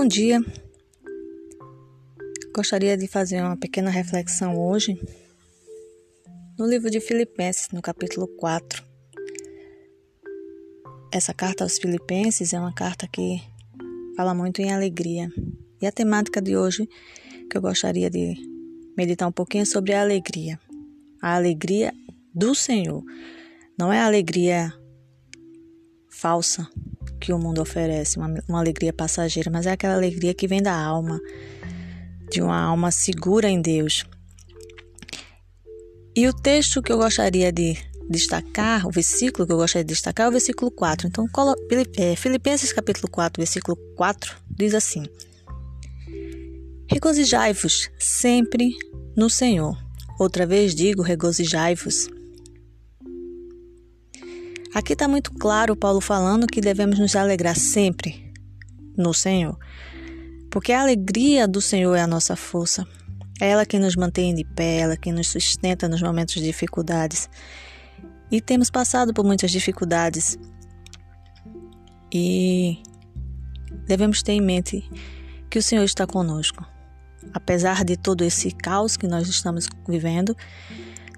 Bom dia. Gostaria de fazer uma pequena reflexão hoje no livro de Filipenses, no capítulo 4. Essa carta aos Filipenses é uma carta que fala muito em alegria. E a temática de hoje que eu gostaria de meditar um pouquinho é sobre a alegria. A alegria do Senhor. Não é a alegria falsa que o mundo oferece, uma, uma alegria passageira, mas é aquela alegria que vem da alma, de uma alma segura em Deus. E o texto que eu gostaria de destacar, o versículo que eu gostaria de destacar é o versículo 4. Então, é, Filipenses capítulo 4, versículo 4, diz assim: Regozijai-vos sempre no Senhor. Outra vez digo, regozijai-vos. Aqui está muito claro Paulo falando que devemos nos alegrar sempre no Senhor, porque a alegria do Senhor é a nossa força. É ela que nos mantém de pé, ela que nos sustenta nos momentos de dificuldades. E temos passado por muitas dificuldades. E devemos ter em mente que o Senhor está conosco. Apesar de todo esse caos que nós estamos vivendo,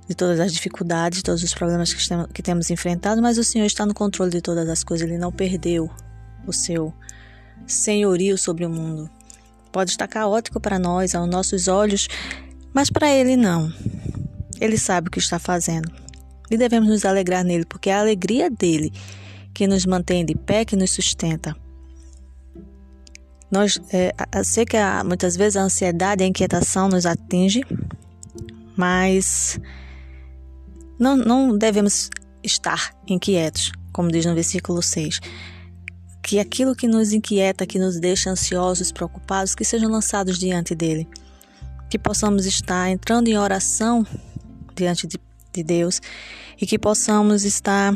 de todas as dificuldades, todos os problemas que, temos enfrentado, mas o Senhor está no controle de todas as coisas, Ele não perdeu o seu senhorio sobre o mundo. Pode estar caótico para nós, aos nossos olhos, mas para Ele não. Ele sabe o que está fazendo. E devemos nos alegrar nele, porque é a alegria dele que nos mantém de pé, que nos sustenta. Nós, é, sei que muitas vezes a ansiedade, a inquietação nos atinge, mas não, não devemos estar inquietos, como diz no versículo 6. Que aquilo que nos inquieta, que nos deixa ansiosos, preocupados, que sejam lançados diante dele. Que possamos estar entrando em oração diante de, de Deus e que possamos estar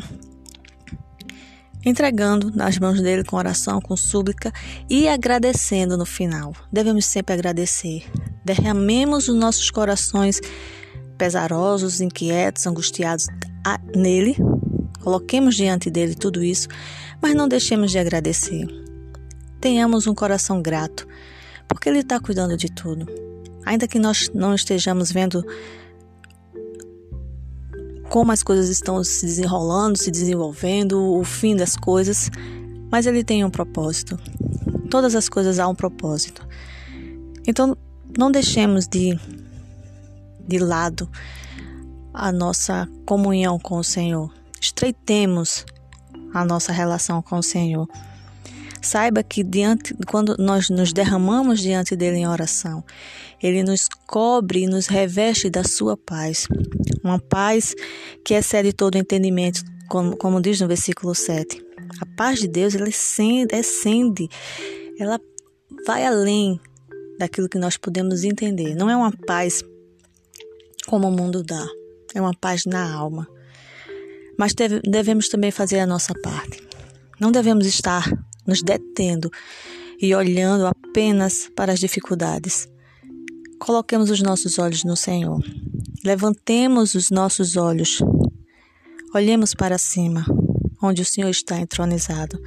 entregando nas mãos dele com oração, com súplica e agradecendo no final. Devemos sempre agradecer. Derramemos os nossos corações pesarosos, inquietos, angustiados nele. Coloquemos diante dele tudo isso, mas não deixemos de agradecer. Tenhamos um coração grato, porque ele está cuidando de tudo. Ainda que nós não estejamos vendo como as coisas estão se desenrolando, se desenvolvendo, o fim das coisas, mas ele tem um propósito. Todas as coisas há um propósito. Então, não deixemos de de lado a nossa comunhão com o Senhor. Estreitemos a nossa relação com o Senhor. Saiba que diante, quando nós nos derramamos diante dele em oração, ele nos cobre e nos reveste da sua paz. Uma paz que excede todo entendimento, como, como diz no versículo 7. A paz de Deus, ela excede, ela vai além daquilo que nós podemos entender. Não é uma paz como o mundo dá. É uma paz na alma. Mas deve, devemos também fazer a nossa parte. Não devemos estar nos detendo e olhando apenas para as dificuldades. Coloquemos os nossos olhos no Senhor. Levantemos os nossos olhos. Olhemos para cima, onde o Senhor está entronizado.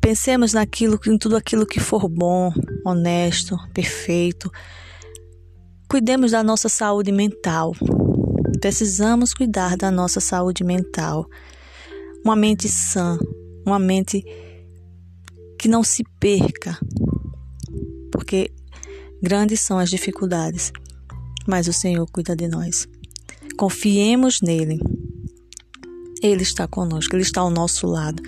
Pensemos naquilo, em tudo aquilo que for bom, honesto, perfeito, Cuidemos da nossa saúde mental. Precisamos cuidar da nossa saúde mental. Uma mente sã, uma mente que não se perca, porque grandes são as dificuldades, mas o Senhor cuida de nós. Confiemos nele. Ele está conosco, ele está ao nosso lado.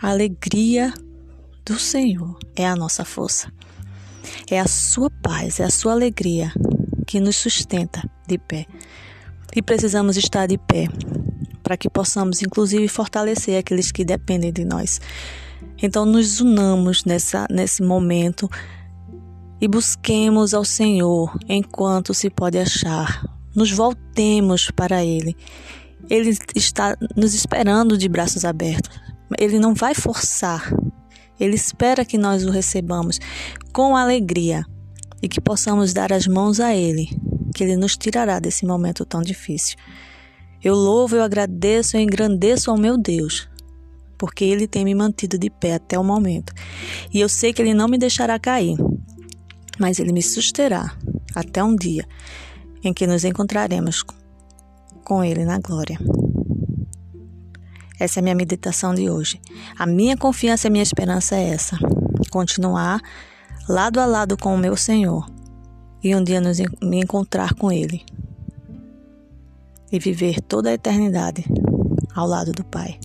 A alegria do Senhor é a nossa força. É a sua paz, é a sua alegria que nos sustenta de pé. E precisamos estar de pé para que possamos, inclusive, fortalecer aqueles que dependem de nós. Então, nos unamos nessa, nesse momento e busquemos ao Senhor enquanto se pode achar. Nos voltemos para Ele. Ele está nos esperando de braços abertos. Ele não vai forçar ele espera que nós o recebamos com alegria e que possamos dar as mãos a Ele, que Ele nos tirará desse momento tão difícil. Eu louvo, eu agradeço, eu engrandeço ao meu Deus, porque Ele tem me mantido de pé até o momento. E eu sei que Ele não me deixará cair, mas Ele me susterá até um dia em que nos encontraremos com Ele na glória. Essa é a minha meditação de hoje. A minha confiança e a minha esperança é essa: continuar lado a lado com o meu Senhor e um dia nos, me encontrar com Ele e viver toda a eternidade ao lado do Pai.